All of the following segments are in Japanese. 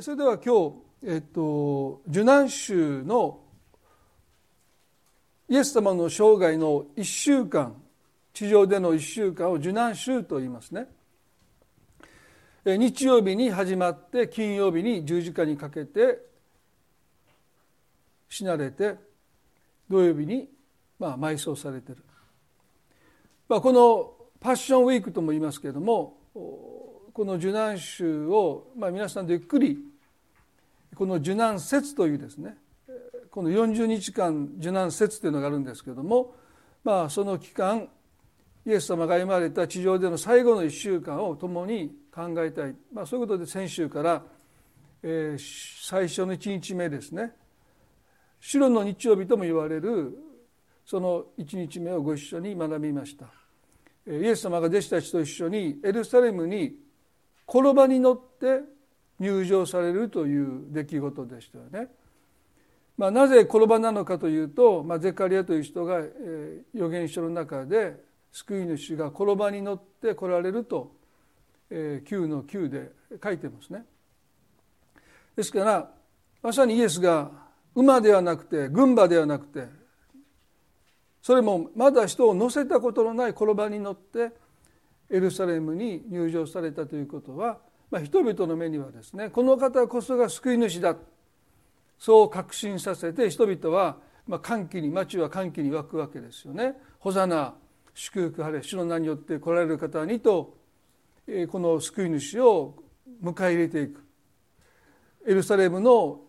それでは今日、えっと、受難週のイエス様の生涯の1週間地上での1週間を受難週と言いますね。日曜日に始まって金曜日に十字架にかけて死なれて土曜日にまあ埋葬されてる、まあ、このパッションウィークとも言いますけれどもこの受難週を、まあ、皆さんでゆっくりこの受難節というですねこの40日間受難節というのがあるんですけども、まあ、その期間イエス様が歩まれた地上での最後の1週間を共に考えたい、まあ、そういうことで先週から、えー、最初の1日目ですね白の日曜日とも言われるその1日目をご一緒に学びました。イエス様が弟子たちと一緒にエルサレムに転ばに乗って入場されるという出来事でしたよね。まあ、なぜ転ばなのかというと、まあ、ゼカリアという人が、えー、預言書の中で救い主が転ばに乗って来られると、えー、9の9で書いてますね。ですからまさにイエスが馬ではなくて軍馬ではなくてそれもまだ人を乗せたことのない転ばに乗ってエルサレムに入場されたということは、まあ、人々の目にはですねこの方こそが救い主だそう確信させて人々は、まあ、歓喜に町は歓喜に沸くわけですよね。ホザナ祝福晴れ主の名によって来られる方にとこの救い主を迎え入れていくエルサレムの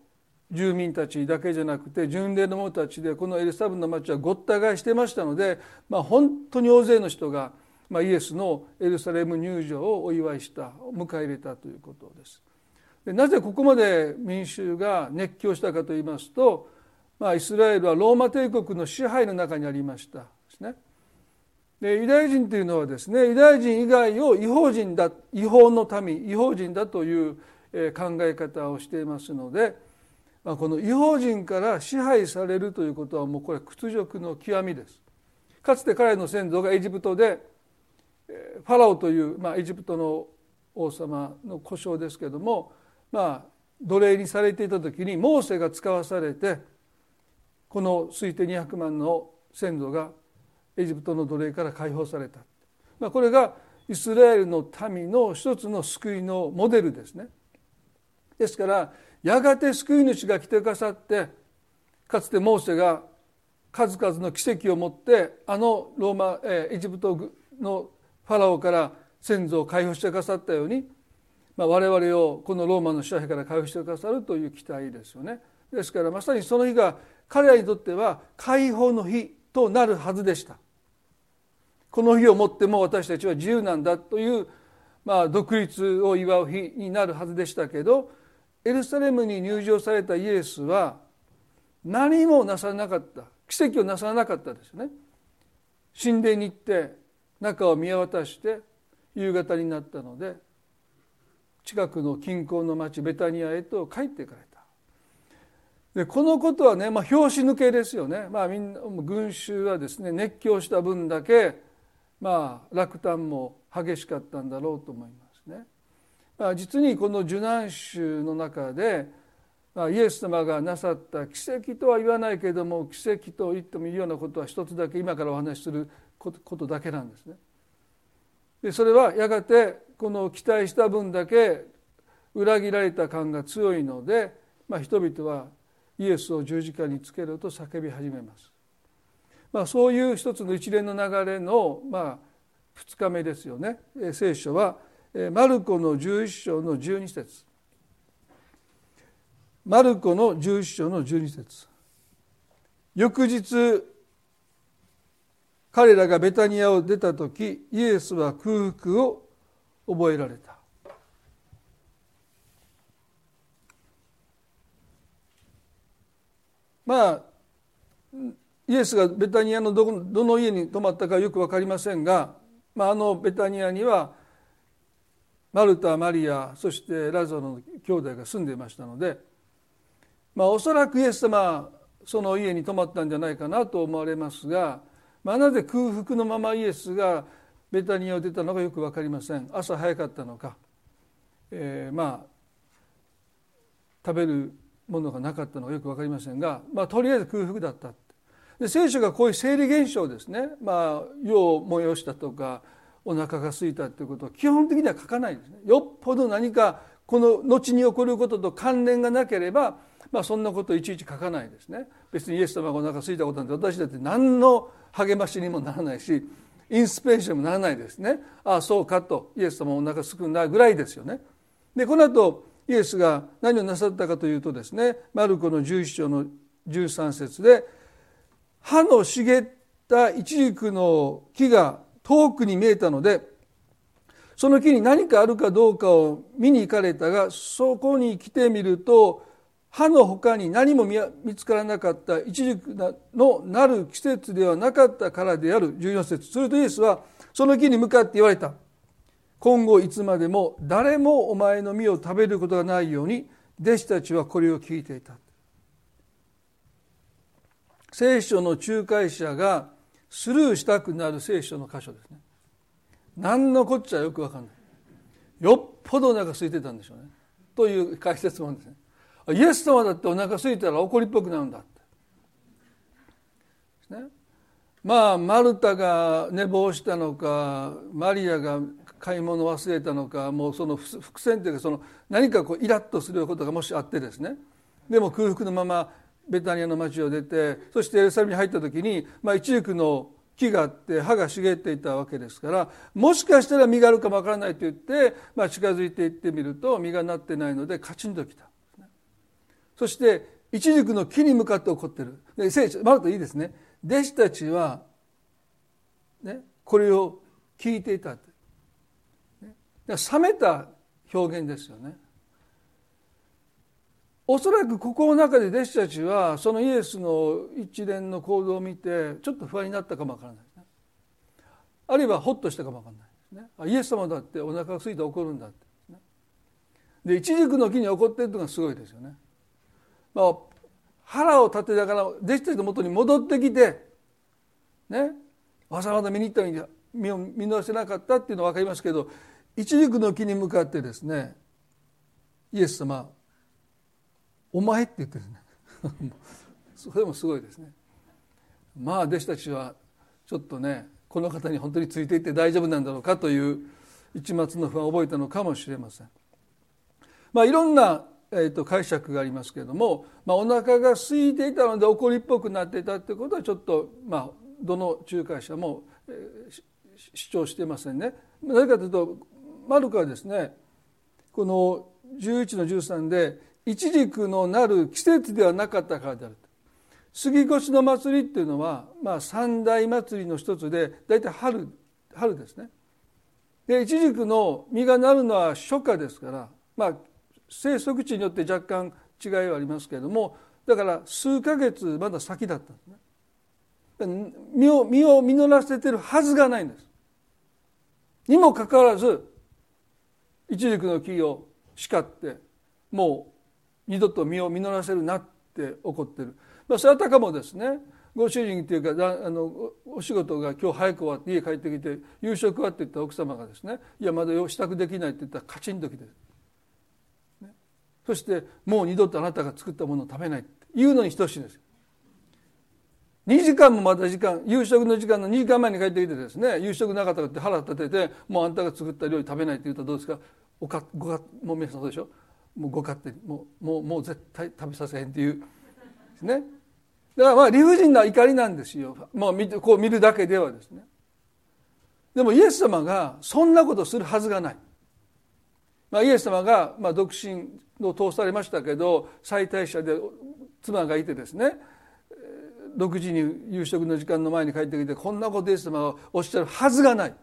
住民たちだけじゃなくて巡礼の者たちでこのエルサレムの町はごった返してましたので、まあ、本当に大勢の人がまあ、イエスのエルサレム入場をお祝いした迎え入れたということです。でなぜここまで民衆が熱狂したかといいますと、まあ、イスラエルはローマ帝国の支配の中にありましたですね。でユダヤ人というのはですねユダヤ人以外を違法人だ違法の民違法人だという考え方をしていますので、ま、この違法人から支配されるということはもうこれ屈辱の極みです。かつて彼の先祖がエジプトでファラオという、まあ、エジプトの王様の故障ですけども、まあ、奴隷にされていた時にモーセが使わされてこの推定200万の先祖がエジプトの奴隷から解放された、まあ、これがイスラエルの民の一つの救いのモデルですね。ですからやがて救い主が来てくださってかつてモーセが数々の奇跡を持ってあのローマエジプトのファラオから先祖を解放してくださったように、まあ、我々をこのローマの支配から解放してくださるという期待ですよね。ですからまさにその日が彼らにとっては解放の日となるはずでした。この日をもっても私たちは自由なんだという、まあ、独立を祝う日になるはずでしたけどエルサレムに入場されたイエスは何もなさらなかった奇跡をなさらなかったですよね。神殿に行って中を見渡して夕方になったので近くの近郊の町ベタニアへと帰っていかれたでこのことはね、まあ、拍子抜けですよね、まあ、みんな群衆はですね熱狂した分だけ、まあ、落胆も激しかったんだろうと思いますね。まあ、実にこの受難週の中で、まあ、イエス様がなさった奇跡とは言わないけれども奇跡と言ってもいいようなことは一つだけ今からお話しすることだけなんですね。でそれはやがてこの期待した分だけ裏切られた感が強いので、まあ、人々はイエスを十字架につけろと叫び始めます。まあ、そういう一つの一連の流れの、まあ、2日目ですよね聖書はマルコの11章の12節マルコの11章の12節翌日彼らがベタニアを出た時イエスは空腹を覚えられた。まあイエスがベタニアのどどの家に泊まったかよく分かりませんが、まあ、あのベタニアにはマルタマリアそしてラザロの兄弟が住んでいましたので、まあ、おそらくイエス様その家に泊まったんじゃないかなと思われますがまあ、なぜ空腹のままイエスがベタニアを出たのかよく分かりません。朝早かったのか、えー、まあ食べるものがなかったのかよく分かりませんが、まあ、とりあえず空腹だった。で聖書がこういう生理現象ですね、まあ、世を催したとかお腹が空いたということを基本的には書かないですね。よっぽど何かこの後に起こることと関連がなければ、まあ、そんなことをいちいち書かないですね。別にイエス様がお腹空いたことなんて私だって何の励ましにもならないしインスピレーションにもならないですね。ああそうかとイエス様お腹すくんだぐらいですよね。でこの後イエスが何をなさったかというとですねマルコの11章の13節で歯の茂ったイチジクの木が遠くに見えたのでその木に何かあるかどうかを見に行かれたがそこに来てみると歯の他に何も見つからなかったイチジクのなる季節ではなかったからである。14節。するとイエスはその木に向かって言われた。今後いつまでも誰もお前の実を食べることがないように弟子たちはこれを聞いていた。聖書の仲介者がスルーしたくなる聖書の箇所ですね。何のこっちゃよく分かんない。よっぽどお腹空いてたんでしょうね。という解説もですね。イエス様だってお腹空いたら怒りっぽくなるんだって、ね、まあマルタが寝坊したのかマリアが買い物忘れたのかもうその伏線というかその何かこうイラッとすることがもしあってですね。でも空腹のままベタニアの町を出てそしてエルサレムに入った時に、まあ、一軸の木があって葉が茂っていたわけですからもしかしたら実があるかもわからないと言って、まあ、近づいていってみると実がなってないのでカチンときた。そして一軸の木に向かって怒ってる。で聖書まるといいですね。弟子たちは、ね、これを聞いていたって、ね、冷めた表現ですよね。おそらくここの中で弟子たちはそのイエスの一連の行動を見てちょっと不安になったかもわからないね。あるいはホッとしたかもわからないですね。イエス様だってお腹が空いて怒るんだって。で一軸の木に怒ってるのがすごいですよね。まあ、腹を立てながら弟子たちのもとに戻ってきてねわざわざ見に行ったのに身を見逃せなかったっていうのは分かりますけど一軸の木に向かってですねイエス様お前って言ってるね。それもすごいですね。まあ弟子たちはちょっとねこの方に本当についていって大丈夫なんだろうかという一末の不安を覚えたのかもしれません。まあいろんなえー、と解釈がありますけれども、まあ、お腹が空いていたので怒りっぽくなっていたということはちょっと、まあ、どの仲介者も、えー、主張していませんね。なぜかというとマルコはですねこの11の13で「一軸のなる季節ではなかったからである」杉越の祭りっていうのは、まあ、三大祭りの一つで大体春春ですね。で一軸の実がなるのは初夏ですから、まあ、生息地によって若干違いはありますけれどもだから数ヶ月まだ先だったんですね。身を身を実らせてるはずがないんです。にもかかわらず一軸の木を叱ってもう二度と身を実らせるなって怒ってる、まあ、それはたかもですね。ご主人というかあのお仕事が今日早く終わって家帰ってきて夕食はって言った奥様がですねいやまだ支度できないって言ったらカチンときてそしてもう二度とあなたが作ったものを食べないって言うのに等しいんです。2時間もまた時間夕食の時間の2時間前に帰ってきてですね夕食なかったって腹立ててもうあんたが作った料理食べないって言ったらどうですか？おかごかもう皆さんそうでしょ？もうご勝手にもうもうもう絶対食べさせへんっていうですね。だからまあ理不尽な怒りなんですよ。もう見てこう見るだけではですね。でもイエス様がそんなことするはずがない。まあ、イエス様がまあ独身を通されましたけど妻帯者で妻がいてですね6時に夕食の時間の前に帰ってきてこんなことイエス様がおっしゃるはずがない。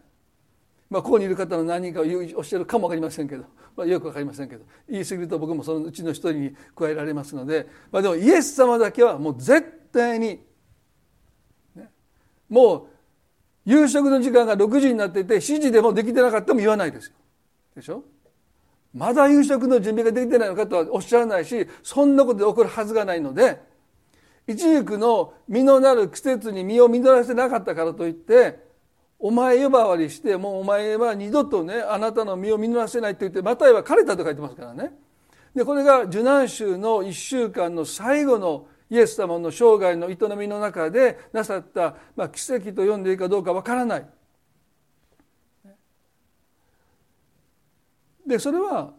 まあ、ここにいる方の何人かをおっしゃるかも分かりませんけど、まあ、よく分かりませんけど言い過ぎると僕もそのうちの一人に加えられますので、まあ、でもイエス様だけはもう絶対に、ね、もう夕食の時間が6時になっていて7時でもできてなかったも言わないですよ。でしょ？まだ夕食の準備ができてないのかとはおっしゃらないしそんなことで起こるはずがないので一軸の実のなる季節に実を実らせなかったからといってお前呼ばわりしてもうお前は二度とねあなたの実を実らせないと言ってマタイは枯れたと書いてますからねでこれが受難週の1週間の最後のイエス様の生涯の営みの中でなさった、まあ、奇跡と呼んでいいかどうかわからない。でそれは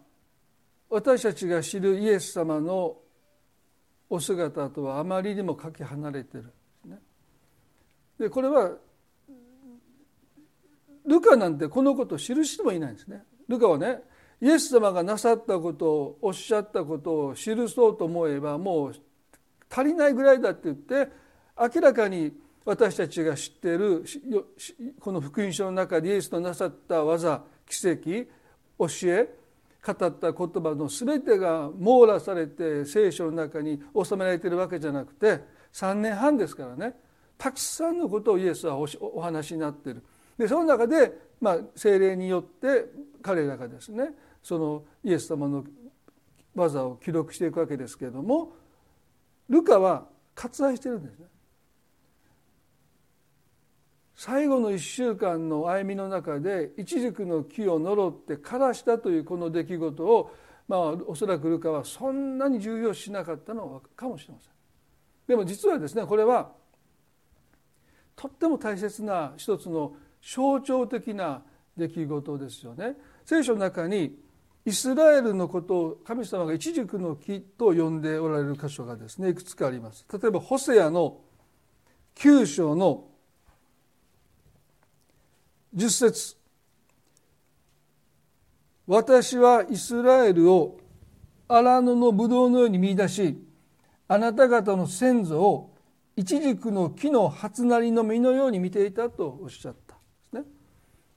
私たちが知るイエス様のお姿とはあまりにもかけ離れてるでこれはルカなんてこのことを知る人もいないんですね。ルカはねイエス様がなさったことをおっしゃったことを記そうと思えばもう足りないぐらいだって言って明らかに私たちが知っているこの福音書の中でイエスのなさった技奇跡教え語った言葉の全てが網羅されて聖書の中に収められているわけじゃなくて3年半ですからねたくさんのことをイエスはお話になっているでその中で、まあ、精霊によって彼らがですねそのイエス様の技を記録していくわけですけれどもルカは割愛してるんですね。最後の1週間の歩みの中で一軸の木を呪って枯らしたというこの出来事をまあおそらくルカはそんなに重要視しなかったのかもしれません。でも実はですねこれはとっても大切な一つの象徴的な出来事ですよね。聖書の中にイスラエルのことを神様が一軸の木と呼んでおられる箇所がですねいくつかあります。例えばホセアの9章の10節私はイスラエルを荒野のブドウのように見出しあなた方の先祖を一軸の木の初なりの実のように見ていたとおっしゃったですね。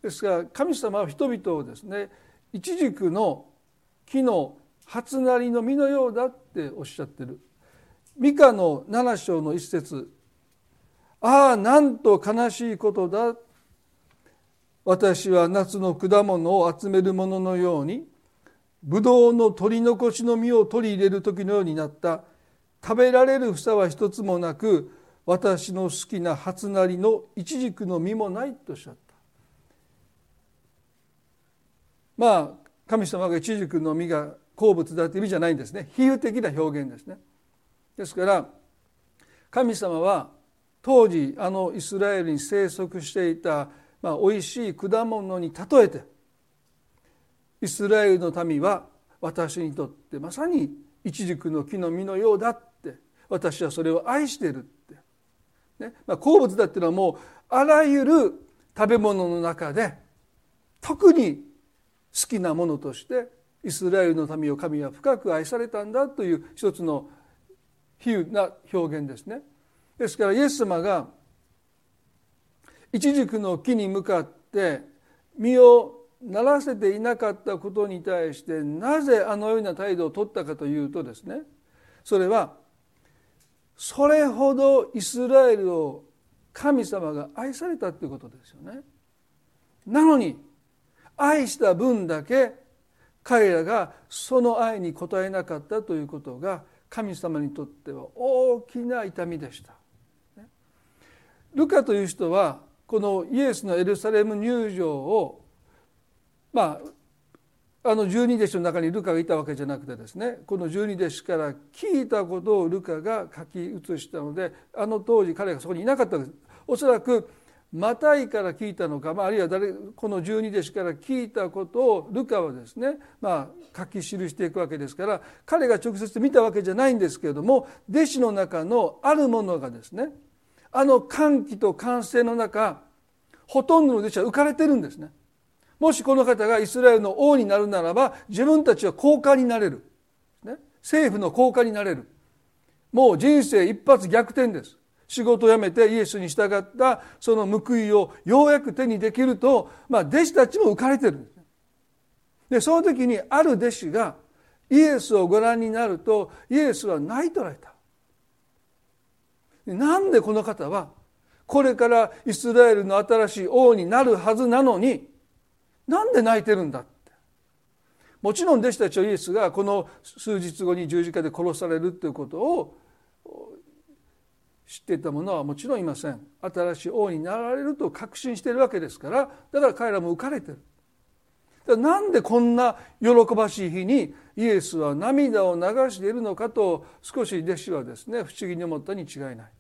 ですから神様は人々をですね一軸の木の初なりの実のようだっておっしゃってる。ミカの7章の一節ああなんと悲しいことだ私は夏の果物を集めるもののようにブドウの取り残しの実を取り入れる時のようになった。食べられる房は一つもなく私の好きな初なりのイチジクの実もないとおっしゃった。まあ神様がイチジクの実が好物だという意味じゃないんですね。比喩的な表現ですね。ですから神様は当時あのイスラエルに生息していた、まあ、美味しい果物に例えてイスラエルの民は私にとってまさにイチジクの木の実のようだって私はそれを愛してるって、ねまあ、好物だっていうのはもうあらゆる食べ物の中で特に好きなものとしてイスラエルの民を神は深く愛されたんだという一つの比喩な表現ですね。ですからイエス様がイチジクの木に向かって実をならせていなかったことに対してなぜあのような態度を取ったかというとですねそれはそれほどイスラエルを神様が愛されたということですよね。なのに愛した分だけ彼らがその愛に応えなかったということが神様にとっては大きな痛みでした。ルカという人はこのイエスのエルサレム入場をまああの十二弟子の中にルカがいたわけじゃなくてですねこの十二弟子から聞いたことをルカが書き写したのであの当時彼がそこにいなかったわけです。おそらくマタイから聞いたのか、まあ、あるいは誰この十二弟子から聞いたことをルカはですね、まあ、書き記していくわけですから彼が直接見たわけじゃないんですけれども弟子の中のあるものがですねあの歓喜と歓声の中ほとんどの弟子は浮かれてるんですね。もしこの方がイスラエルの王になるならば自分たちは高官になれる、ね、政府の高官になれる。もう人生一発逆転です。仕事を辞めてイエスに従ったその報いをようやく手にできると、まあ、弟子たちも浮かれてるですでその時にある弟子がイエスをご覧になるとイエスは泣いとられた。なんでこの方はこれからイスラエルの新しい王になるはずなのになんで泣いてるんだって。もちろん弟子たちはイエスがこの数日後に十字架で殺されるということを知っていた者はもちろんいません。新しい王になられると確信しているわけですからだから彼らも浮かれてる。なんでこんな喜ばしい日にイエスは涙を流しているのかと少し弟子はですね不思議に思ったに違いない。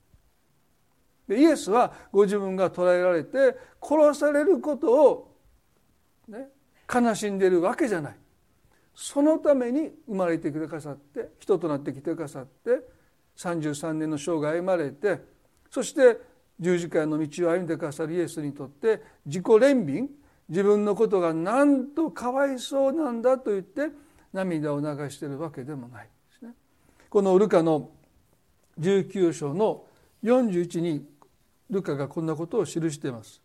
でイエスはご自分が捕らえられて殺されることを、ね、悲しんでるわけじゃない。そのために生まれてきてくださって人となってきてくださって33年の生涯歩まれてそして十字架の道を歩んでくださるイエスにとって自己憐憫自分のことがなんとかわいそうなんだと言って涙を流しているわけでもないですね。このルカの19章の41にルカがこんなことを記しています。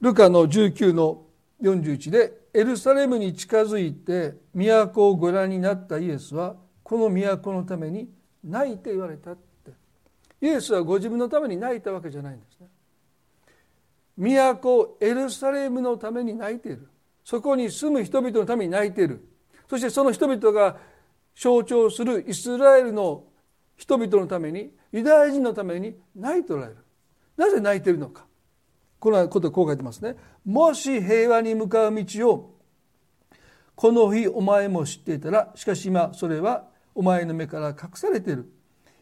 ルカの19の41でエルサレムに近づいて都をご覧になったイエスはこの都のために泣いて言われたってイエスはご自分のために泣いたわけじゃないんですね。都エルサレムのために泣いているそこに住む人々のために泣いているそしてその人々が象徴するイスラエルの人々のためにユダヤ人のために泣いておられるなぜ泣いてるのか。このことこう書いてますね。もし平和に向かう道をこの日お前も知っていたらしかし今それはお前の目から隠されている。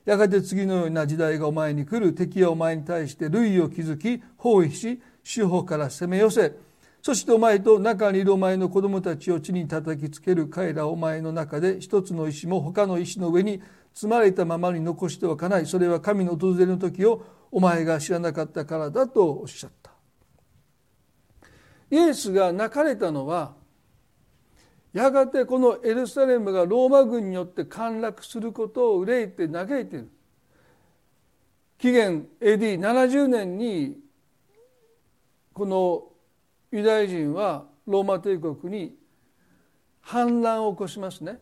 やがて次のような時代がお前に来る。敵はお前に対して類を築き包囲し四方から攻め寄せ。そしてお前と中にいるお前の子供たちを地に叩きつける。彼らお前の中で一つの石も他の石の上に積まれたままに残しておかない。それは神の訪れの時をお前が知らなかったからだとおっしゃった。イエスが泣かれたのはやがてこのエルサレムがローマ軍によって陥落することを憂いて嘆いている。紀元 AD70 年にこのユダヤ人はローマ帝国に反乱を起こしますね。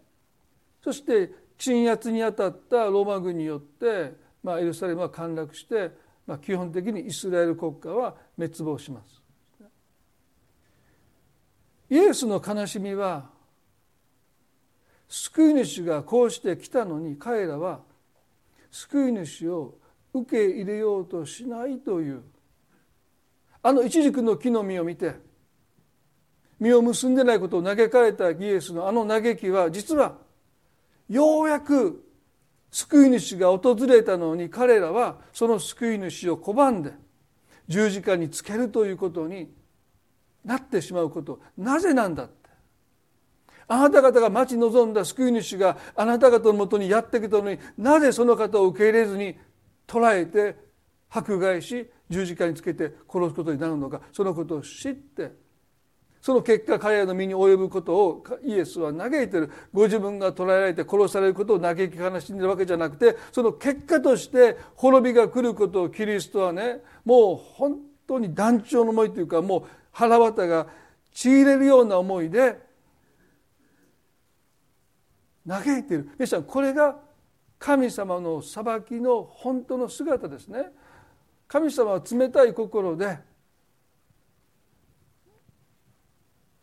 そして鎮圧にあたったローマ軍によって、まあ、エルサレムは陥落して、まあ、基本的にイスラエル国家は滅亡します。イエスの悲しみは救い主がこうして来たのに彼らは救い主を受け入れようとしないというあの一軸の木の実を見て実を結んでないことを嘆かれたイエスのあの嘆きは実はようやく救い主が訪れたのに彼らはその救い主を拒んで十字架につけるということになってしまうことなぜなんだって。あなた方が待ち望んだ救い主があなた方のもとにやってきたのになぜその方を受け入れずに捕らえて迫害し十字架につけて殺すことになるのかそのことを知ってその結果彼らの身に及ぶことをイエスは嘆いてる。ご自分が捕らえられて殺されることを嘆き悲しんでるわけじゃなくてその結果として滅びが来ることをキリストはねもう本当に断腸の思いというかもう腹渡がちぎれるような思いで嘆いている。皆さんこれが神様の裁きの本当の姿ですね。神様は冷たい心で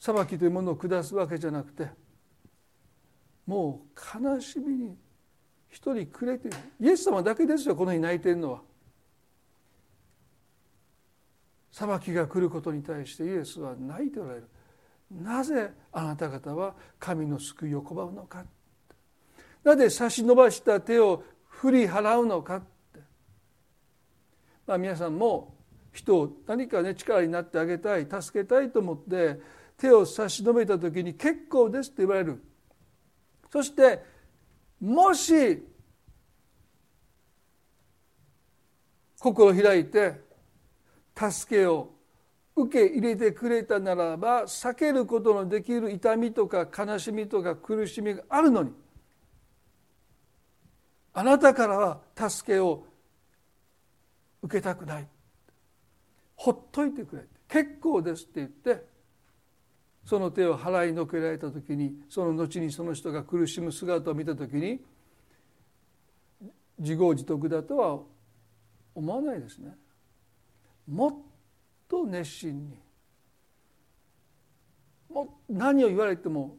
裁きというものを下すわけじゃなくてもう悲しみに一人くれてイエス様だけですよこの日泣いているのは。裁きが来ることに対してイエスは泣いておられる。なぜあなた方は神の救いを拒むのか。なぜ差し伸ばした手を振り払うのか。って、まあ、皆さんも人を何かね力になってあげたい助けたいと思って手を差し伸べた時に「結構です」って言われる。そしてもし心を開いて助けを受け入れてくれたならば避けることのできる痛みとか悲しみとか苦しみがあるのにあなたからは助けを受けたくない。ほっといてくれ結構ですって言ってその手を払いのけられた時にその後にその人が苦しむ姿を見た時に自業自得だとは思わないですね。もっと熱心にも何を言われても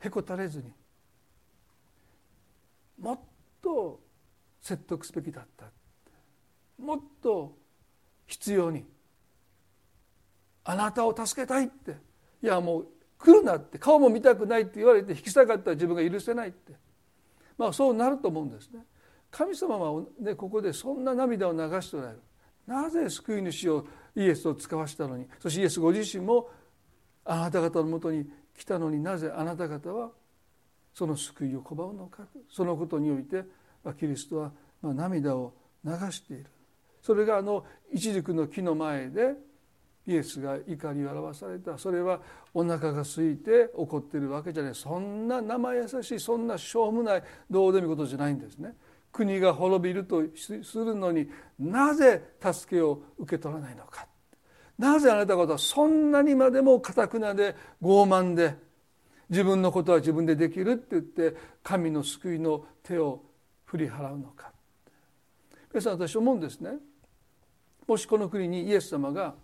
へこたれずにもっと説得すべきだったもっと必要にあなたを助けたいっていやもう来るなって顔も見たくないって言われて引き下がった自分が許せないって。まあそうなると思うんですね。神様は、ね、ここでそんな涙を流しておられるなぜ救い主をイエスを使わしたのに。そしてイエスご自身もあなた方のもとに来たのになぜあなた方はその救いを拒むのか。そのことにおいてキリストは涙を流している。それがあの一軸の木の前でイエスが怒りを表された。それはお腹が空いて怒ってるわけじゃない。そんな生優しいそんなしょうもないどうでもいいことじゃないんですね。国が滅びるとするのになぜ助けを受け取らないのか。なぜあなた方はそんなにまでもかたくなで傲慢で自分のことは自分でできるって言って神の救いの手を振り払うのか。皆さん私思うんですね。もしこの国にイエス様が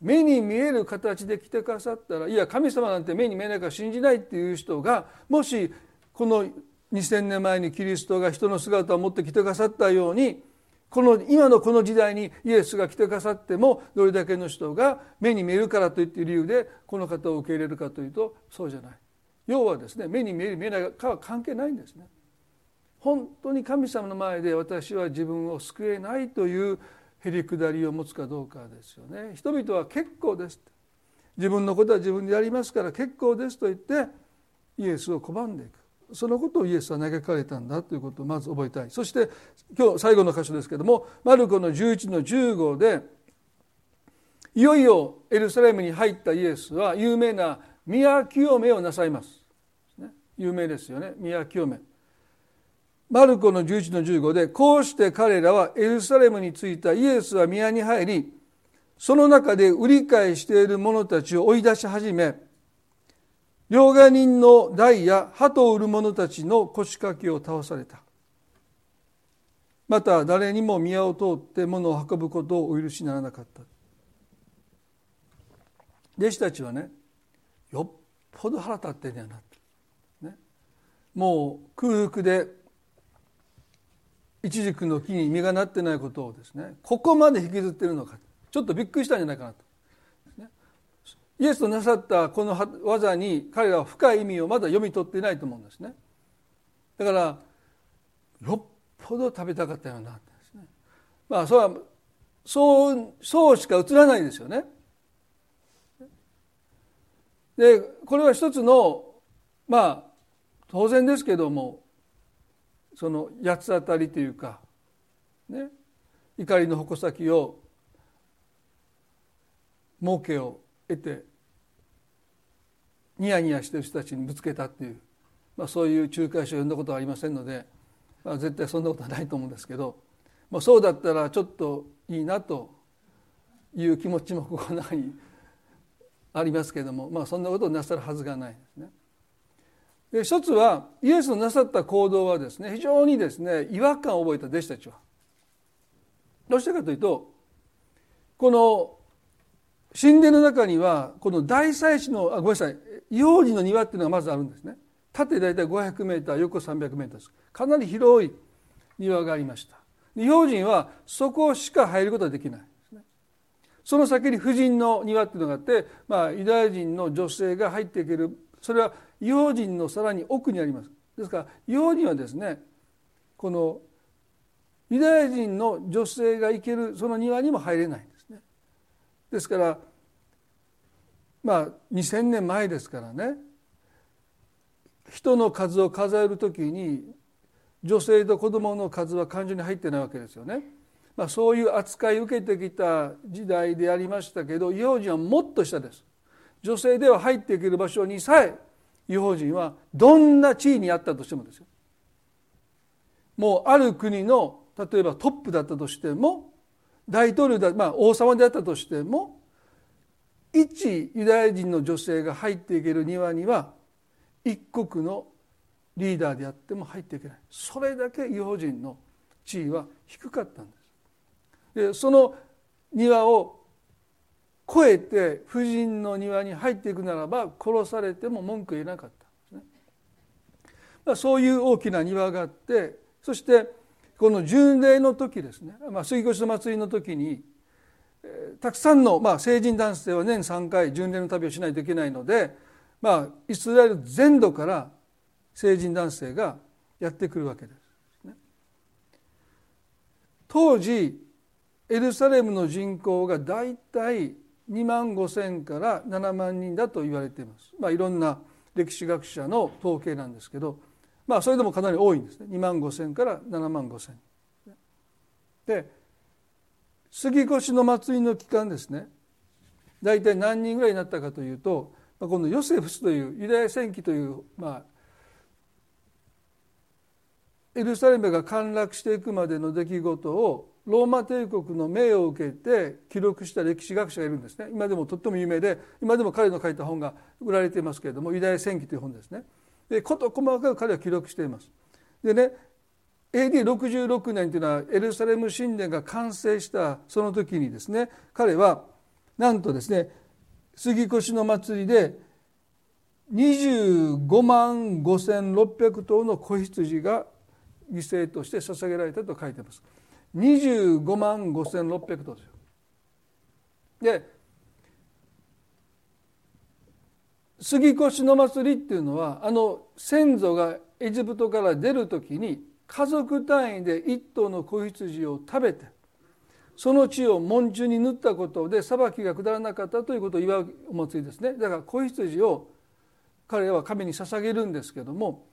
目に見える形で来てくださったらいや神様なんて目に見えないから信じないっていう人がもしこの2000年前にキリストが人の姿を持って来てくださったようにこの今のこの時代にイエスが来てくださってもどれだけの人が目に見えるからといって理由でこの方を受け入れるかというとそうじゃない。要はですね目に見える見えないかは関係ないんですね。本当に神様の前で私は自分を救えないというへりくだりを持つかどうかですよね。人々は結構です自分のことは自分でやりますから結構ですと言ってイエスを拒んでいく。そのことをイエスは嘆かれたんだということをまず覚えたい。そして今日最後の箇所ですけどもマルコの11の15でいよいよエルサレムに入ったイエスは有名な宮清めをなさいます、有名ですよね。宮清め。マルコの11の15でこうして彼らはエルサレムに着いたイエスは宮に入りその中で売り買いしている者たちを追い出し始め両替人の台や鳩を売る者たちの腰掛けを倒された。また誰にも宮を通って物を運ぶことをお許しならなかった。弟子たちはねよっぽど腹立ってんやな、ね、もう空腹で一軸の木に実がなってないことをですねここまで引きずってるのかちょっとびっくりしたんじゃないかなと。イエスとなさったこの技に彼らは深い意味をまだ読み取っていないと思うんですね。だからよっぽど食べたかったようなですね。まあそれはそうそうしか映らないですよね。でこれは一つのまあ当然ですけどもその八つ当たりというか、ね、怒りの矛先を儲けを得てニヤニヤしてる人たちにぶつけたっていう、まあ、そういう仲介書を読んだことはありませんので、まあ、絶対そんなことはないと思うんですけど、まあ、そうだったらちょっといいなという気持ちも心の中にありますけども、まあ、そんなことをなさるはずがないですね。一つはイエスのなさった行動はですね非常にですね違和感を覚えた弟子たちは。どうしてかというとこの神殿の中にはこの大祭司のあごめんなさい幼児の庭っていうのがまずあるんですね。縦大体500メーター横300メーターです。かなり広い庭がありました。用心はそこしか入ることはできないその先に婦人の庭っていうのがあって、まあ、ユダヤ人の女性が入っていけるそれは用心のさらに奥にありますですから用にはですねこのユダヤ人の女性が行けるその庭にも入れないんですねですからまあ2,000年前ですからね人の数を数える時に女性と子供の数は感情に入ってないわけですよね。まあ、そういう扱いを受けてきた時代でありましたけど違法人はもっと下です。女性では入っていける場所にさえ違法人はどんな地位にあったとしてもですよ。もうある国の例えばトップだったとしても大統領だ、まあ、王様であったとしても一ユダヤ人の女性が入っていける庭には一国のリーダーであっても入っていけない。それだけ違法人の地位は低かったんです。でその庭を越えて夫人の庭に入っていくならば殺されても文句言えなかったんですね。まあ、そういう大きな庭があってそしてこの巡礼の時ですね、まあ、杉越の祭りの時にたくさんの、まあ、成人男性は年3回巡礼の旅をしないといけないので、まあ、イスラエル全土から成人男性がやってくるわけです。当時エルサレムの人口がだいたい2万5千から7万人だと言われています。まあ、いろんな歴史学者の統計なんですけど、まあ、それでもかなり多いんですね2万5千から7万5千。で杉越の祭りの期間ですね大体何人ぐらいになったかというと、まあ、このヨセフスというユダヤ戦記という、まあ、エルサレムが陥落していくまでの出来事をローマ帝国の命を受けて記録した歴史学者がいるんですね。今でもとっても有名で今でも彼の書いた本が売られていますけれども「ユダヤ戦記」という本ですね。で事細かく彼は記録しています。でね AD66 年というのはエルサレム神殿が完成したその時にですね彼はなんとですね杉越の祭りで25万5600頭の子羊が犠牲として捧げられたと書いています。25万5600頭ですよ。で杉越の祭りっていうのはあの先祖がエジプトから出る時に家族単位で一頭の子羊を食べてその血を門中に塗ったことで裁きが下らなかったということを祝うお祭りですねだから子羊を彼らは神に捧げるんですけども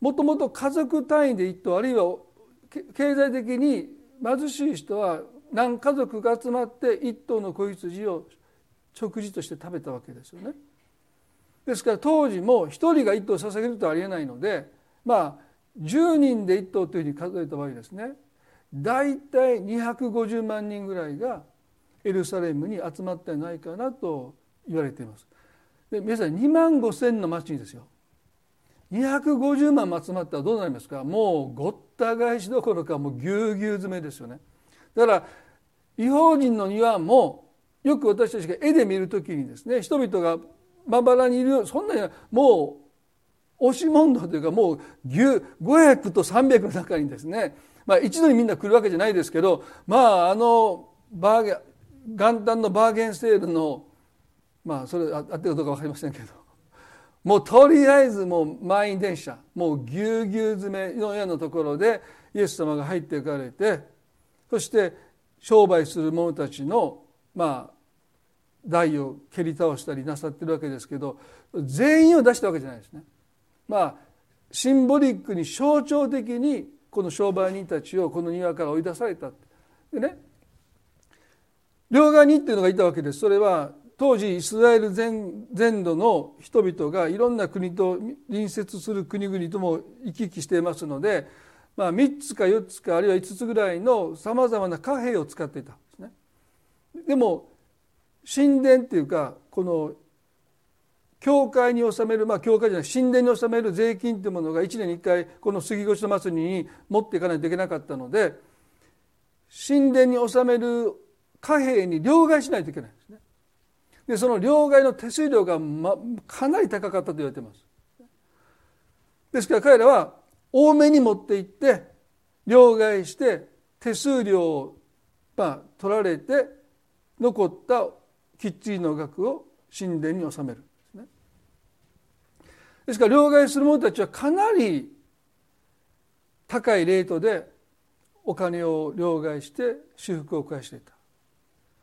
もともと家族単位で一頭あるいは経済的に貧しい人は何家族が集まって一頭の子羊を食事として食べたわけですよね。ですから当時も一人が一頭捧げるとはありえないのでまあ10人で一頭というふうに数えた場合ですね大体250万人ぐらいがエルサレムに集まってないかなと言われています。で皆さん2万5千の町にですよ250万集まったらどうなりますか？もうごった返しどころかもうぎゅうぎゅう詰めですよね。だから違法人の庭もよく私たちが絵で見るときにですね人々がまばらにいるそんなにもう押し問答というかもう500と300の中にですね、まあ、一度にみんな来るわけじゃないですけどまああのバーゲン元旦のバーゲンセールのまあそれあってるかどうか分かりませんけどもうとりあえずもう満員電車もうぎゅうぎゅう詰めのようなところでイエス様が入っていかれてそして商売する者たちのまあ台を蹴り倒したりなさってるわけですけど全員を出したわけじゃないですね。まあシンボリックに象徴的にこの商売人たちをこの庭から追い出されたでね両側にっていうのがいたわけですそれは当時イスラエル全全土の人々がいろんな国と隣接する国々とも行き来していますので、まあ、3つか4つかあるいは5つぐらいのさまざまな貨幣を使っていたんですね。でも神殿っていうかこの教会に納めるまあ教会じゃない神殿に納める税金というものが1年に1回この杉越の祭りに持っていかないといけなかったので神殿に納める貨幣に両替しないといけないんですね。でその両替の手数料が、ま、かなり高かったと言われています。ですから彼らは多めに持って行って両替して手数料を、まあ、取られて残ったきっちりの額を神殿に納めるですね。ですから両替する者たちはかなり高いレートでお金を両替して修復を返していた。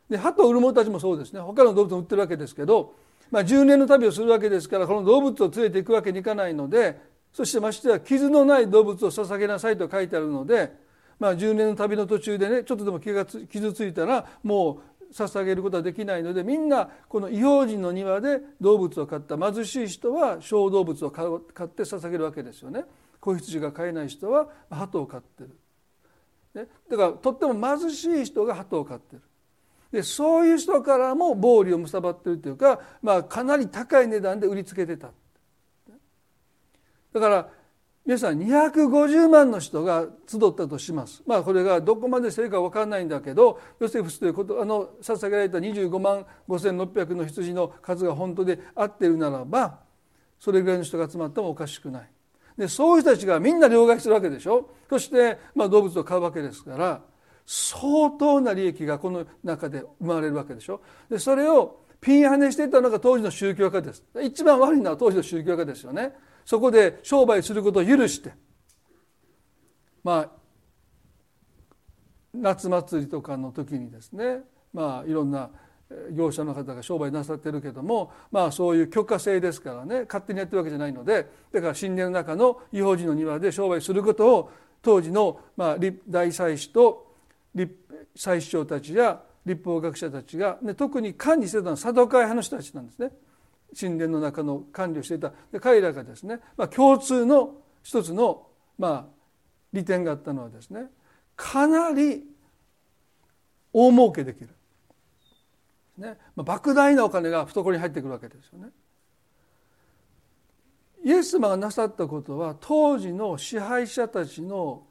で鳩を売る者たちもそうですね他の動物も売ってるわけですけど、まあ、10年の旅をするわけですからこの動物を連れていくわけにいかないのでそしてましては傷のない動物を捧げなさいと書いてあるので、まあ、10年の旅の途中でねちょっとでも気が傷ついたらもう捧げることはできないのでみんなこの異邦人の庭で動物を飼った貧しい人は小動物を飼って捧げるわけですよね。子羊が飼えない人は鳩を飼ってる。ね、だからとっても貧しい人が鳩を飼ってる。でそういう人からも暴利を貪ってるというか、まあ、かなり高い値段で売りつけてた。だから皆さん250万の人が集ったとします。まあこれがどこまで正るか分からないんだけどヨセフスということあの捧げられた25万5600の羊の数が本当で合ってるならばそれぐらいの人が集まってもおかしくない。でそういう人たちがみんな両替するわけでしょ。そして、まあ、動物を飼うわけですから。相当な利益がこの中で生まれるわけでしょ。でそれをピンハネしていたのが当時の宗教家です。一番悪いのは当時の宗教家ですよね。そこで商売することを許して。まあ夏祭りとかの時にですねまあいろんな業者の方が商売なさってるけどもまあそういう許可制ですからね勝手にやってるわけじゃないのでだから神殿の中の違法人の庭で商売することを当時のまあ大祭司と祭司長たちや立法学者たちが、ね、特に管理してたのはサドカイ派の人たちなんですね。神殿の中の管理をしていた。で彼らがですね、まあ、共通の一つの、まあ、利点があったのはですねかなり大儲けできる、ねまあ、莫大なお金が懐に入ってくるわけですよね。イエス様がなさったことは当時の支配者たちの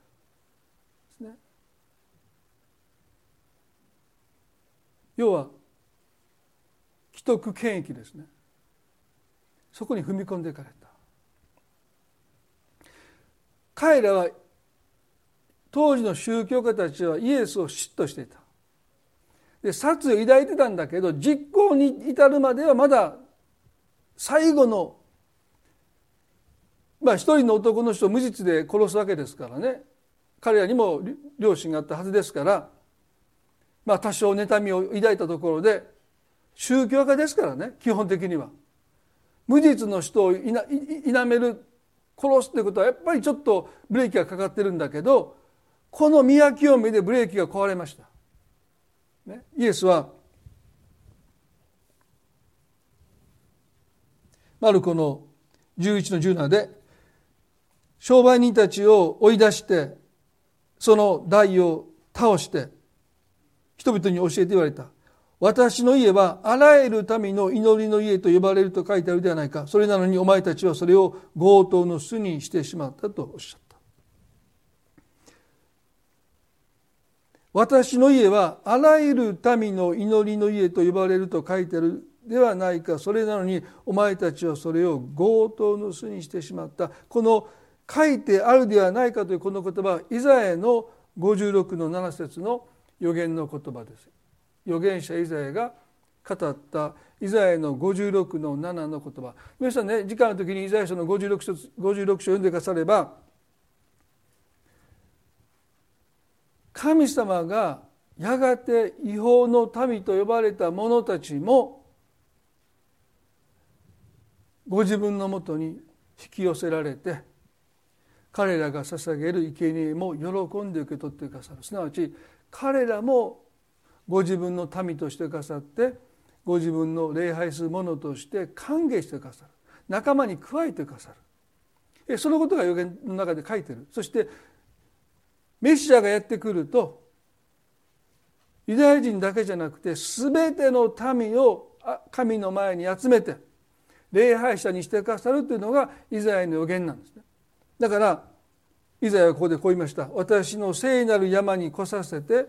要は既得権益ですね。そこに踏み込んでいかれた。彼らは当時の宗教家たちはイエスを嫉妬していた。で殺意を抱いてたんだけど実行に至るまではまだ最後のまあ一人の男の人を無実で殺すわけですからね。彼らにも良心があったはずですからまあ多少妬みを抱いたところで宗教家ですからね基本的には。無実の人をいな否める殺すってことはやっぱりちょっとブレーキがかかってるんだけどこの宮清めでブレーキが壊れました、ね、イエスはマルコの11の17で商売人たちを追い出してその台を倒して人々に教えて言われた。私の家はあらゆる民の祈りの家と呼ばれると書いてあるではないか。それなのにお前たちはそれを強盗の巣にしてしまったとおっしゃった。私の家はあらゆる民の祈りの家と呼ばれると書いてあるではないか。それなのにお前たちはそれを強盗の巣にしてしまった。この書いてあるではないかというこの言葉はイザヤの56の7節の「予言の言葉です。預言者イザヤが語ったイザヤの56の7の言葉。皆さんね時間の時にイザヤ書の 56, 書56章読んでくだされば神様がやがて違法の民と呼ばれた者たちもご自分のもとに引き寄せられて彼らが捧げる生贄も喜んで受け取ってくださる。すなわち彼らもご自分の民としてくださってご自分の礼拝する者として歓迎してくださる。仲間に加えてくださる。そのことが予言の中で書いてる。そしてメシアがやってくるとユダヤ人だけじゃなくて全ての民を神の前に集めて礼拝者にしてくださるというのがイザヤの予言なんですね。だからイザヤはここでこう言いました。私の聖なる山に来させて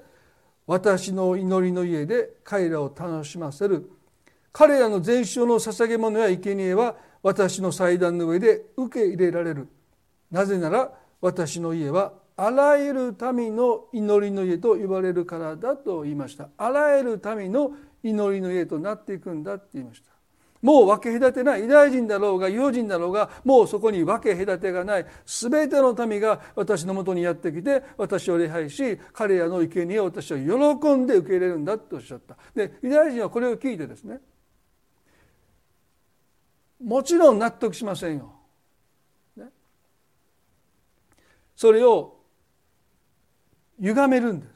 私の祈りの家で彼らを楽しませる。彼らの全焼の捧げ物や生贄は私の祭壇の上で受け入れられる。なぜなら私の家はあらゆる民の祈りの家と言われるからだと言いました。あらゆる民の祈りの家となっていくんだって言いました。もう分け隔てないユダヤ人だろうが違法人だろうがもうそこに分け隔てがない全ての民が私のもとにやってきて私を礼拝し彼らの生贄を私は喜んで受け入れるんだとおっしゃったでユダヤ人はこれを聞いてですねもちろん納得しませんよ。ね、それを歪めるんです。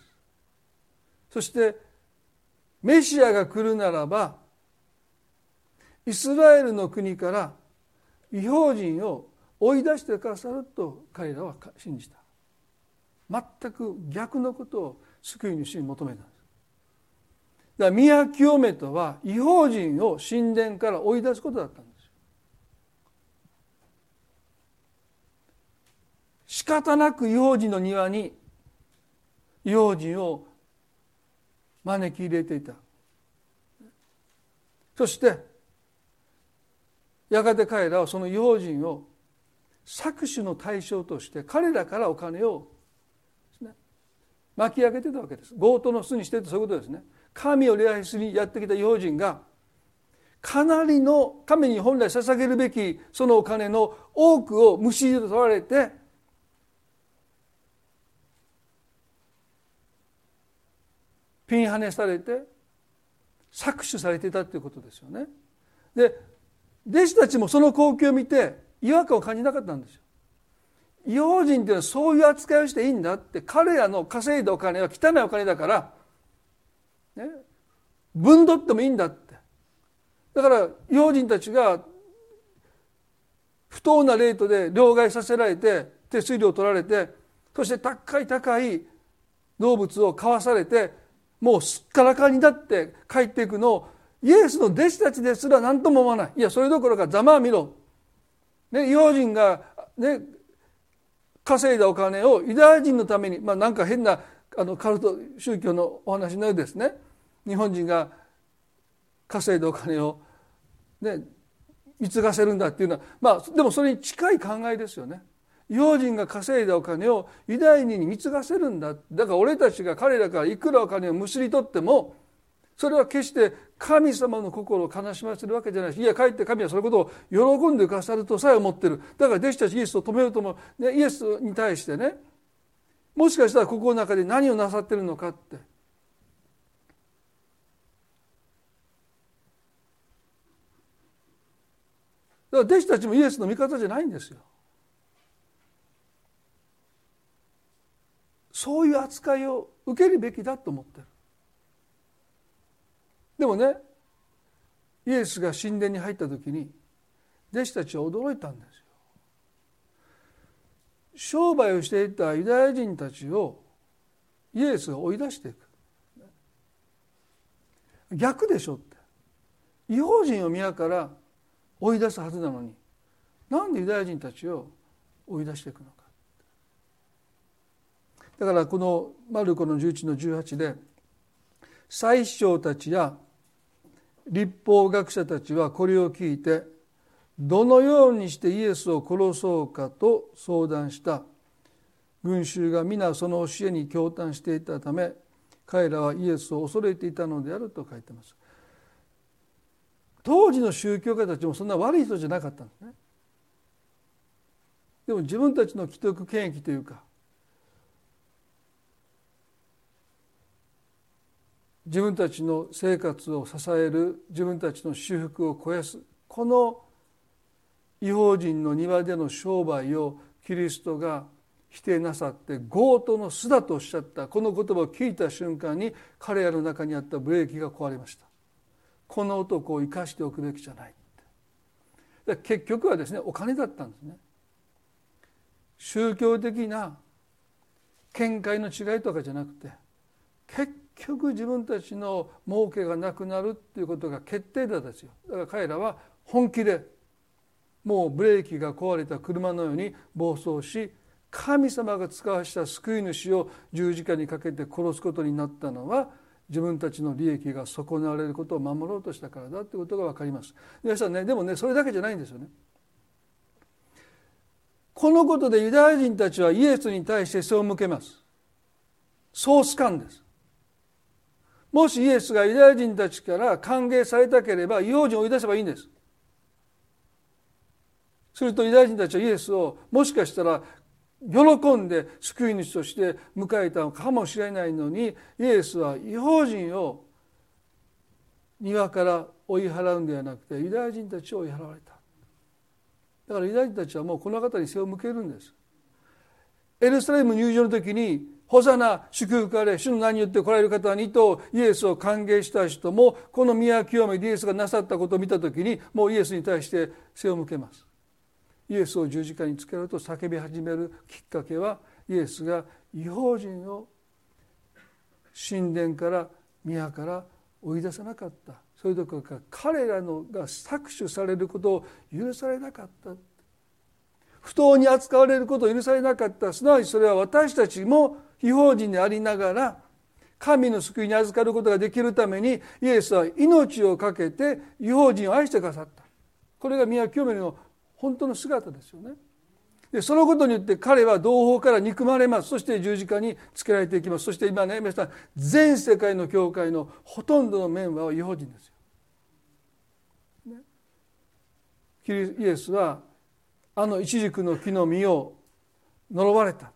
そしてメシアが来るならばイスラエルの国から違法人を追い出してくださると彼らは信じた。全く逆のことを救い主に求めたんです。だから宮清めとは違法人を神殿から追い出すことだったんです仕方なく違法人の庭に違法人を招き入れていた。そしてやがて彼らはその違法人を搾取の対象として彼らからお金を、ね、巻き上げてたわけです強盗の巣にしててそういうことですね神を礼拝しにやってきた違法人がかなりの神に本来捧げるべきそのお金の多くを虫で取られてピンハネされて搾取されていたということですよね。で弟子たちもその光景を見て違和感を感じなかったんですよ。違法人っていうのはそういう扱いをしていいんだって彼らの稼いだお金は汚いお金だから、ね、分取ってもいいんだってだから違法人たちが不当なレートで両替させられて手数料を取られてそして高い高い動物を買わされてもうすっからかになって帰っていくのをイエスの弟子たちですら何とも思わない。いやそれどころかざまあ見ろ、ね、違法人が、ね、稼いだお金をユダヤ人のために、まあ、なんか変なあのカルト宗教のお話のようですね。日本人が稼いだお金を、ね、貢がせるんだっていうのはまあでもそれに近い考えですよね。用心が稼いだお金をユダヤ人に貢がせるんだ。だから俺たちが彼らからいくらお金をむしり取ってもそれは決して神様の心を悲しませるわけじゃないしいやかえって神はそのことを喜んでくださるとさえ思ってるだから弟子たちイエスを止めようとも、ね、イエスに対してねもしかしたら心の中で何をなさってるのかってだから弟子たちもイエスの味方じゃないんですよ。そういう扱いを受けるべきだと思ってる。でもねイエスが神殿に入った時に弟子たちは驚いたんですよ。商売をしていたユダヤ人たちをイエスが追い出していく。逆でしょって。違法人を宮から追い出すはずなのになんでユダヤ人たちを追い出していくのか。だからこのマルコの11の18で最首長たちや立法学者たちはこれを聞いてどのようにしてイエスを殺そうかと相談した。群衆が皆その教えに驚嘆していたため彼らはイエスを恐れていたのであると書いてます。当時の宗教家たちもそんな悪い人じゃなかったんですね。でも自分たちの既得権益というか自分たちの生活を支える自分たちの修復を肥やすこの違法人の庭での商売をキリストが否定なさって強盗の巣だとおっしゃったこの言葉を聞いた瞬間に彼らの中にあったブレーキが壊れました。この男を生かしておくべきじゃない結局はですねお金だったんですね。宗教的な見解の違いとかじゃなくて結局自分たちの儲けがなくなるっていうことが決定だですよだから彼らは本気でもうブレーキが壊れた車のように暴走し神様が使わした救い主を十字架にかけて殺すことになったのは自分たちの利益が損なわれることを守ろうとしたからだということが分かります。皆さんねでもねそれだけじゃないんですよね。このことでユダヤ人たちはイエスに対して背を向けます。ソース感です。もしイエスがユダヤ人たちから歓迎されたければ違法人を追い出せばいいんです。するとユダヤ人たちはイエスをもしかしたら喜んで救い主として迎えたのかもしれないのにイエスは違法人を庭から追い払うんではなくてユダヤ人たちを追い払われただからユダヤ人たちはもうこの方に背を向けるんですエルサレム入場の時にホサナ祝福あれ主の名によって来られる方にとイエスを歓迎した人もこの宮清めイエスがなさったことを見た時にもうイエスに対して背を向けます。イエスを十字架につけると叫び始めるきっかけはイエスが違法人を神殿から宮から追い出さなかった。それどころか彼らのが搾取されることを許されなかった。不当に扱われることを許されなかった。すなわちそれは私たちも違法人でありながら神の救いに預かることができるためにイエスは命を懸けて違法人を愛してくださった。これが宮清めの本当の姿ですよね。でそのことによって彼は同胞から憎まれます。そして十字架につけられていきます。そして今ね皆さん全世界の教会のほとんどのメンバーは違法人ですよ。ね、イエスはあのイチジクの木の実を呪われた。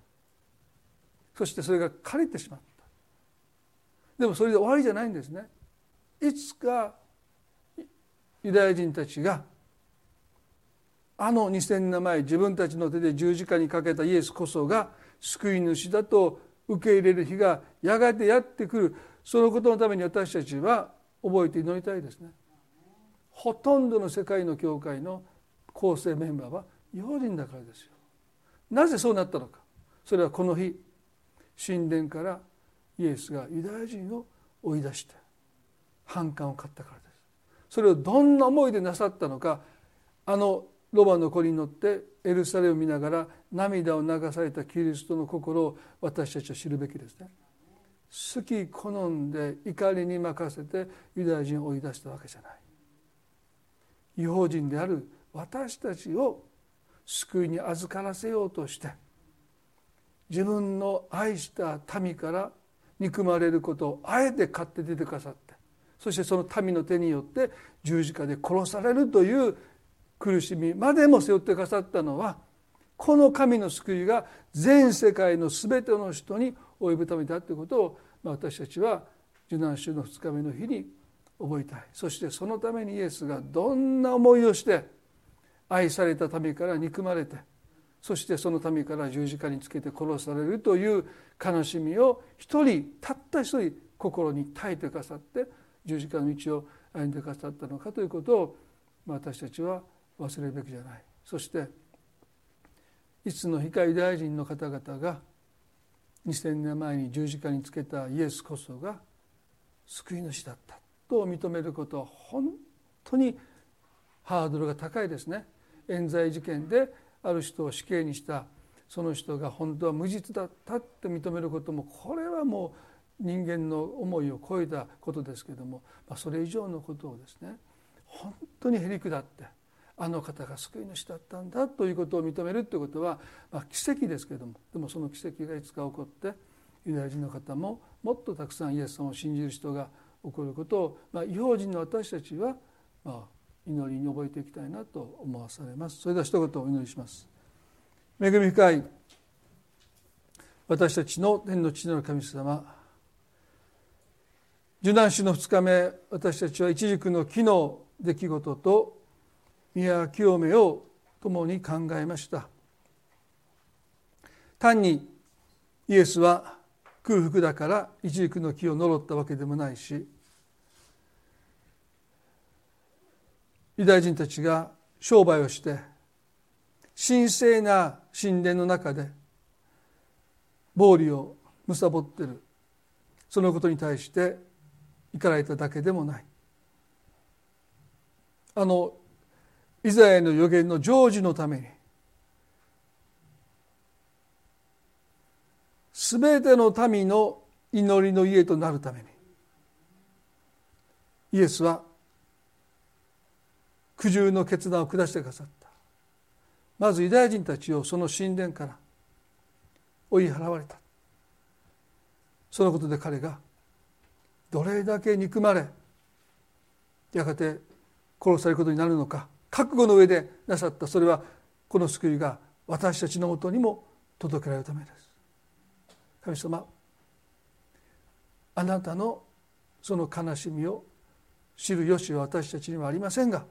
そしてそれが枯れてしまったでもそれで終わりじゃないんですね。いつかユダヤ人たちがあの2000年前自分たちの手で十字架にかけたイエスこそが救い主だと受け入れる日がやがてやってくるそのことのために私たちは覚えて祈りたいですね。ほとんどの世界の教会の構成メンバーは違法人だからですよ。なぜそうなったのかそれはこの日神殿からイエスがユダヤ人を追い出して反感を買ったからです。それをどんな思いでなさったのかあのロバの子に乗ってエルサレムを見ながら涙を流されたキリストの心を私たちは知るべきですね。好き好んで怒りに任せてユダヤ人を追い出したわけじゃない。違法人である私たちを救いに預からせようとして自分の愛した民から憎まれることをあえて買って出てくださってそしてその民の手によって十字架で殺されるという苦しみまでも背負ってくださったのはこの神の救いが全世界の全ての人に及ぶためだということを私たちは受難週の2日目の日に覚えたい。そしてそのためにイエスがどんな思いをして愛された民から憎まれてそしてその民から十字架につけて殺されるという悲しみを一人たった一人心に耐えてくださって十字架の道を歩んでくださったのかということを私たちは忘れるべきじゃないそしていつの日かユダヤ人の方々が2000年前に十字架につけたイエスこそが救い主だったと認めることは本当にハードルが高いですね。冤罪事件である人を死刑にしたその人が本当は無実だったって認めることもこれはもう人間の思いを超えたことですけども、まあ、それ以上のことをですね本当にへり下ってあの方が救い主だったんだということを認めるということは、まあ、奇跡ですけどもでもその奇跡がいつか起こってユダヤ人の方ももっとたくさんイエス様を信じる人が起こることを、まあ、違法人の私たちは、まあ、祈りに覚えていきたいなと思わされます。それでは一言お祈りします。恵み深い私たちの天の父なる神様受難週の2日目私たちは一軸の木の出来事と宮清めを共に考えました。単にイエスは空腹だから一軸の木を呪ったわけでもないしユダヤ人たちが商売をして神聖な神殿の中で暴利を貪ってる。そのことに対して怒られただけでもない。あのイザヤの予言の成就のために全ての民の祈りの家となるためにイエスは苦渋の決断を下してくださった。まずユダヤ人たちをその神殿から追い払われた。そのことで彼がどれだけ憎まれやがて殺されることになるのか覚悟の上でなさった。それはこの救いが私たちのもとにも届けられるためです。神様あなたのその悲しみを知る由は私たちにはありませんが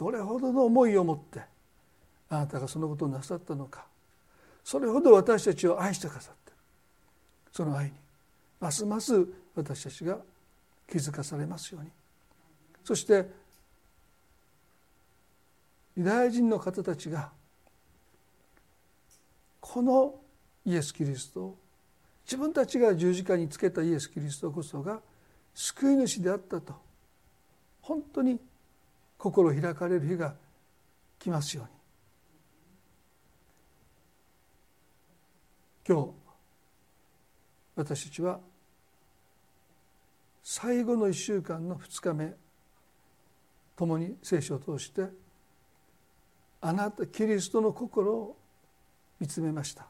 どれほどの思いを持ってあなたがそのことをなさったのか。それほど私たちを愛してくださってその愛にますます私たちが気づかされますように。そしてユダヤ人の方たちがこのイエス・キリストを自分たちが十字架につけたイエス・キリストこそが救い主であったと本当に心開かれる日が来ますように。今日私たちは最後の1週間の2日目共に聖書を通してあなたキリストの心を見つめました。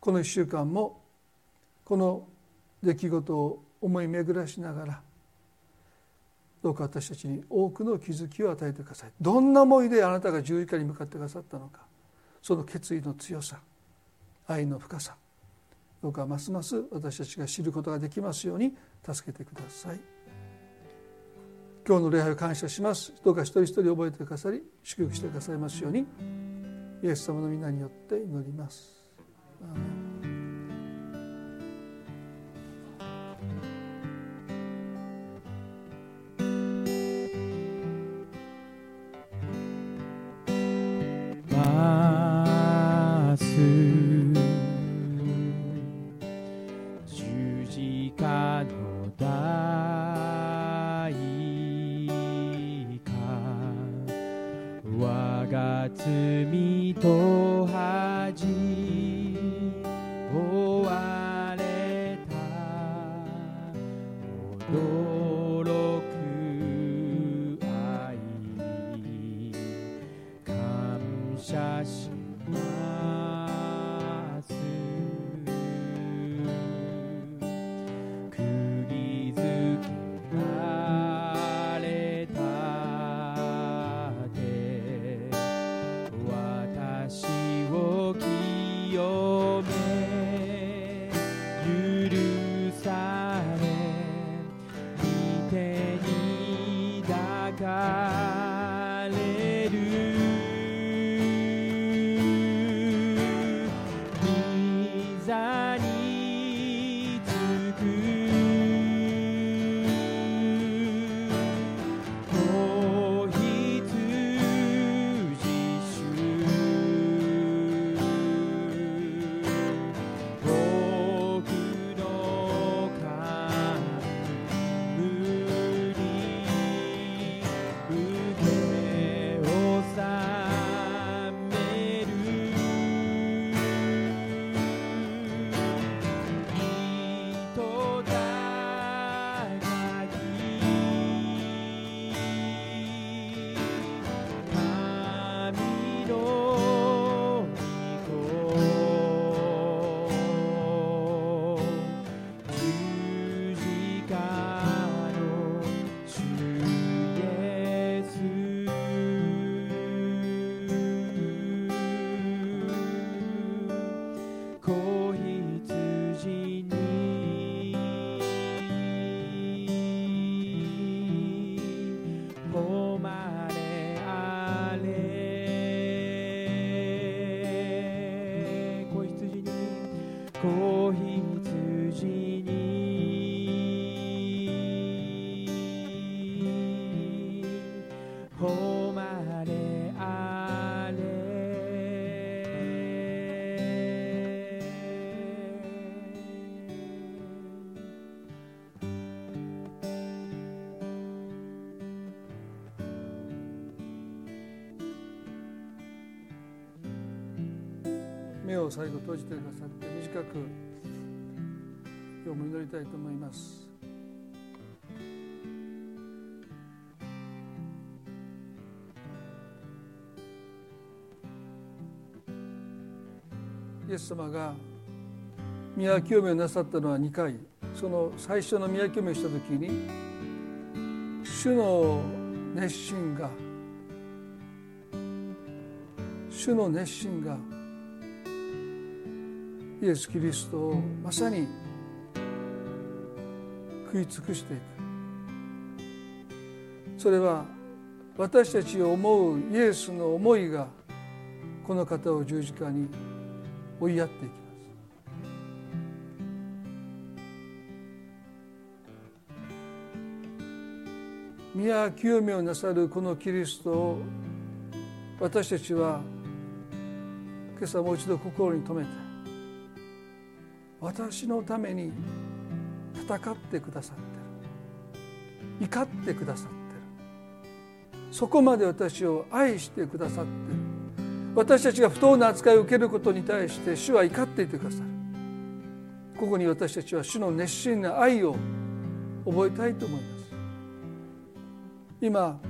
この1週間もこの出来事を思い巡らしながらどうか私たちに多くの気づきを与えてください。どんな思いであなたが十字架に向かってくださったのか。その決意の強さ。愛の深さ。どうかますます私たちが知ることができますように助けてください。今日の礼拝を感謝します。どうか一人一人覚えてくださり祝福してくださいますように。イエス様の皆によって祈ります。目を最後閉じてくださって短く今日も祈りたいと思います。イエス様が宮清めをなさったのは2回。その最初の宮清めをした時に主の熱心が主の熱心がイエス・キリストをまさに食い尽くしていく。それは私たちを思うイエスの思いがこの方を十字架に追いやっていきます。宮清めをなさるこのキリストを私たちは今朝もう一度心に留めて私のために戦ってくださってる。怒ってくださってる。そこまで私を愛してくださってる。私たちが不当な扱いを受けることに対して主は怒っていてくださるここに私たちは主の熱心な愛を覚えたいと思います。今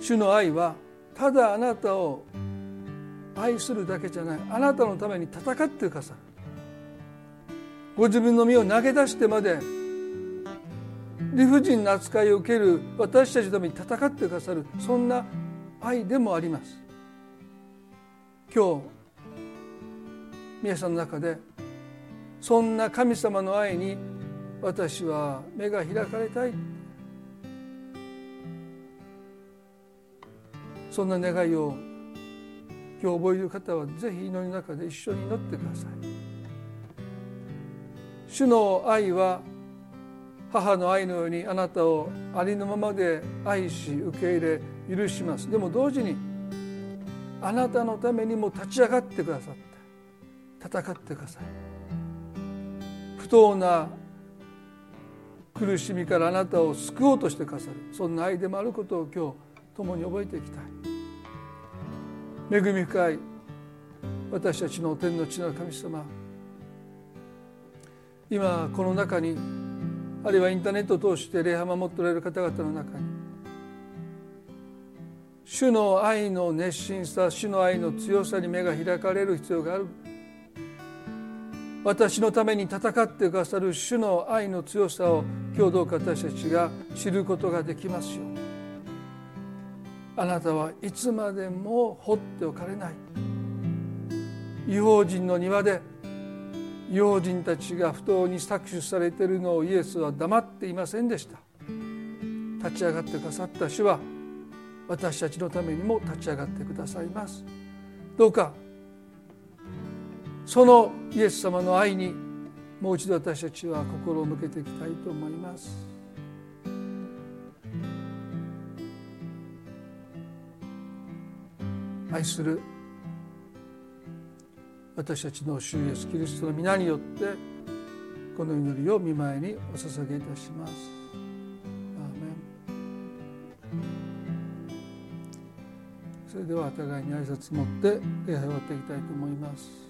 主の愛はただあなたを愛するだけじゃない。あなたのために戦ってくださる。ご自分の身を投げ出してまで理不尽な扱いを受ける私たちのために戦ってくださるそんな愛でもあります。今日皆さんの中でそんな神様の愛に私は目が開かれたい。そんな願いを今日覚える方はぜひ祈りの中で一緒に祈ってください。主の愛は母の愛のようにあなたをありのままで愛し受け入れ許します。でも同時にあなたのためにも立ち上がってくださって戦ってください。不当な苦しみからあなたを救おうとしてくださる。そんな愛でもあることを今日共に覚えていきたい。恵み深い私たちの天の地の神様。今この中にあるいはインターネットを通して礼拝を守っておられる方々の中に主の愛の熱心さ主の愛の強さに目が開かれる必要がある。私のために戦ってくださる主の愛の強さを今日どうか私たちが知ることができますように。あなたはいつまでも放っておかれない。違法人の庭で違法人たちが不当に搾取されているのをイエスは黙っていませんでした。立ち上がってくださった主は私たちのためにも立ち上がってくださいます。どうかそのイエス様の愛にもう一度私たちは心を向けていきたいと思います。愛する私たちの主イエスキリストの皆によってこの祈りを見舞いにお捧げいたします。それではお互いに挨拶持って礼拝を終わっていきたいと思います。